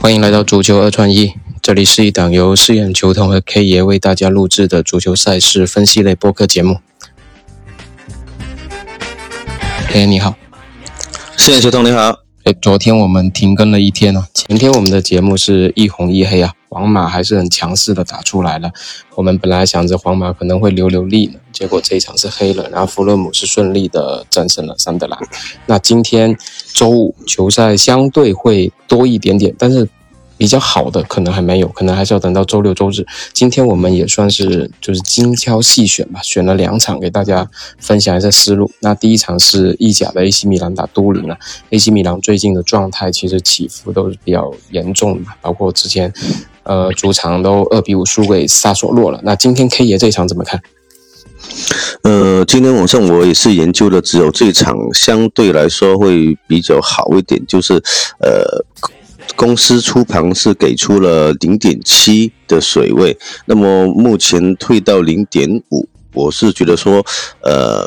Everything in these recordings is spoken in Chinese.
欢迎来到足球二串一，这里是一档由四眼球童和 K 爷为大家录制的足球赛事分析类播客节目。K 爷你好，四眼球童你好。昨天我们停更了一天啊，前天我们的节目是一红一黑啊，皇马还是很强势的打出来了。我们本来想着皇马可能会留留力呢，结果这一场是黑了，然后弗洛姆是顺利的战胜了桑德兰。那今天周五球赛相对会多一点点，但是。比较好的可能还没有，可能还是要等到周六周日。今天我们也算是就是精挑细选吧，选了两场给大家分享一下思路。那第一场是意甲的 AC 米兰打都灵啊，AC 米兰最近的状态其实起伏都是比较严重的，包括之前呃主场都二比五输给萨索洛了。那今天 K 爷这场怎么看？呃，今天晚上我也是研究的，只有这场相对来说会比较好一点，就是呃。公司出盘是给出了零点七的水位，那么目前退到零点五，我是觉得说，呃，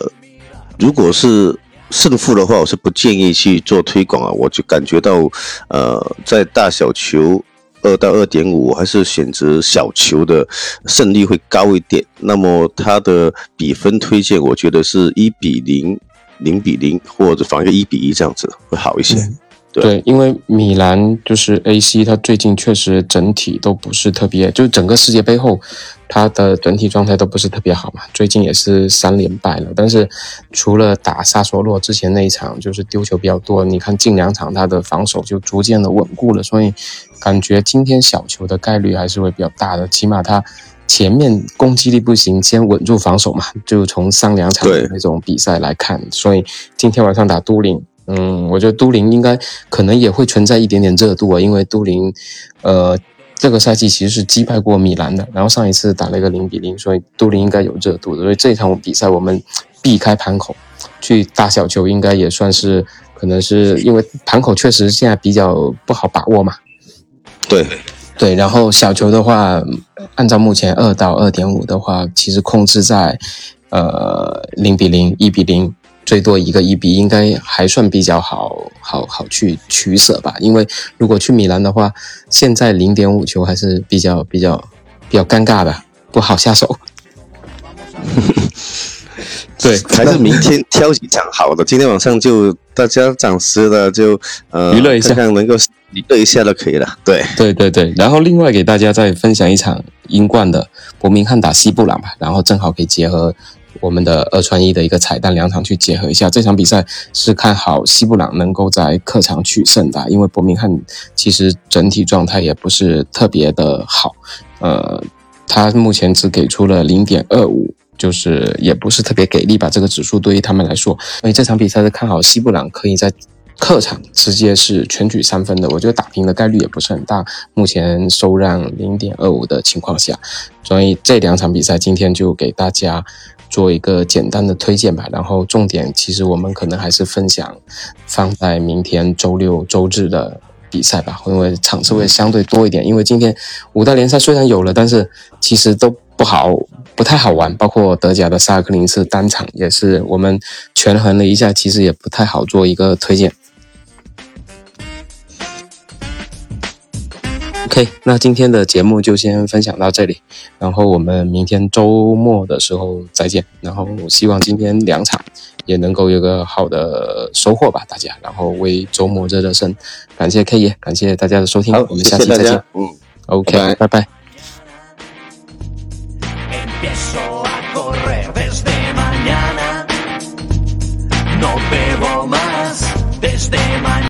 如果是胜负的话，我是不建议去做推广啊。我就感觉到，呃，在大小球二到二点五，还是选择小球的胜率会高一点。那么它的比分推荐，我觉得是一比零、零比零，或者反一个一比一这样子会好一些。对，因为米兰就是 AC，它最近确实整体都不是特别，就是整个世界杯后，它的整体状态都不是特别好嘛。最近也是三连败了，但是除了打萨索洛之前那一场就是丢球比较多，你看近两场他的防守就逐渐的稳固了，所以感觉今天小球的概率还是会比较大的。起码他前面攻击力不行，先稳住防守嘛。就从上两场的那种比赛来看，所以今天晚上打都灵。嗯，我觉得都灵应该可能也会存在一点点热度啊，因为都灵，呃，这个赛季其实是击败过米兰的，然后上一次打了一个零比零，所以都灵应该有热度的。所以这场比赛我们避开盘口，去大小球应该也算是，可能是因为盘口确实现在比较不好把握嘛。对，对，然后小球的话，按照目前二到二点五的话，其实控制在呃零比零、一比零。最多一个一比，应该还算比较好好好去取舍吧。因为如果去米兰的话，现在零点五球还是比较比较比较尴尬的，不好下手。对，还是明天挑几场好的。今天晚上就大家暂时的就呃娱乐一下，看能够娱乐一下就可以了。对对对对，然后另外给大家再分享一场英冠的伯明翰打西布朗吧，然后正好可以结合。我们的二穿一的一个彩蛋，两场去结合一下。这场比赛是看好西布朗能够在客场取胜的，因为伯明翰其实整体状态也不是特别的好，呃，他目前只给出了零点二五，就是也不是特别给力吧。这个指数对于他们来说，所以这场比赛是看好西布朗可以在客场直接是全取三分的。我觉得打平的概率也不是很大，目前收让零点二五的情况下，所以这两场比赛今天就给大家。做一个简单的推荐吧，然后重点其实我们可能还是分享放在明天周六周日的比赛吧，因为场次会相对多一点。因为今天五大联赛虽然有了，但是其实都不好，不太好玩。包括德甲的萨克林斯单场也是，我们权衡了一下，其实也不太好做一个推荐。OK，那今天的节目就先分享到这里，然后我们明天周末的时候再见。然后希望今天两场也能够有个好的收获吧，大家。然后为周末热热身，感谢 K 爷，感谢大家的收听，我们下期再见。嗯，OK，拜拜。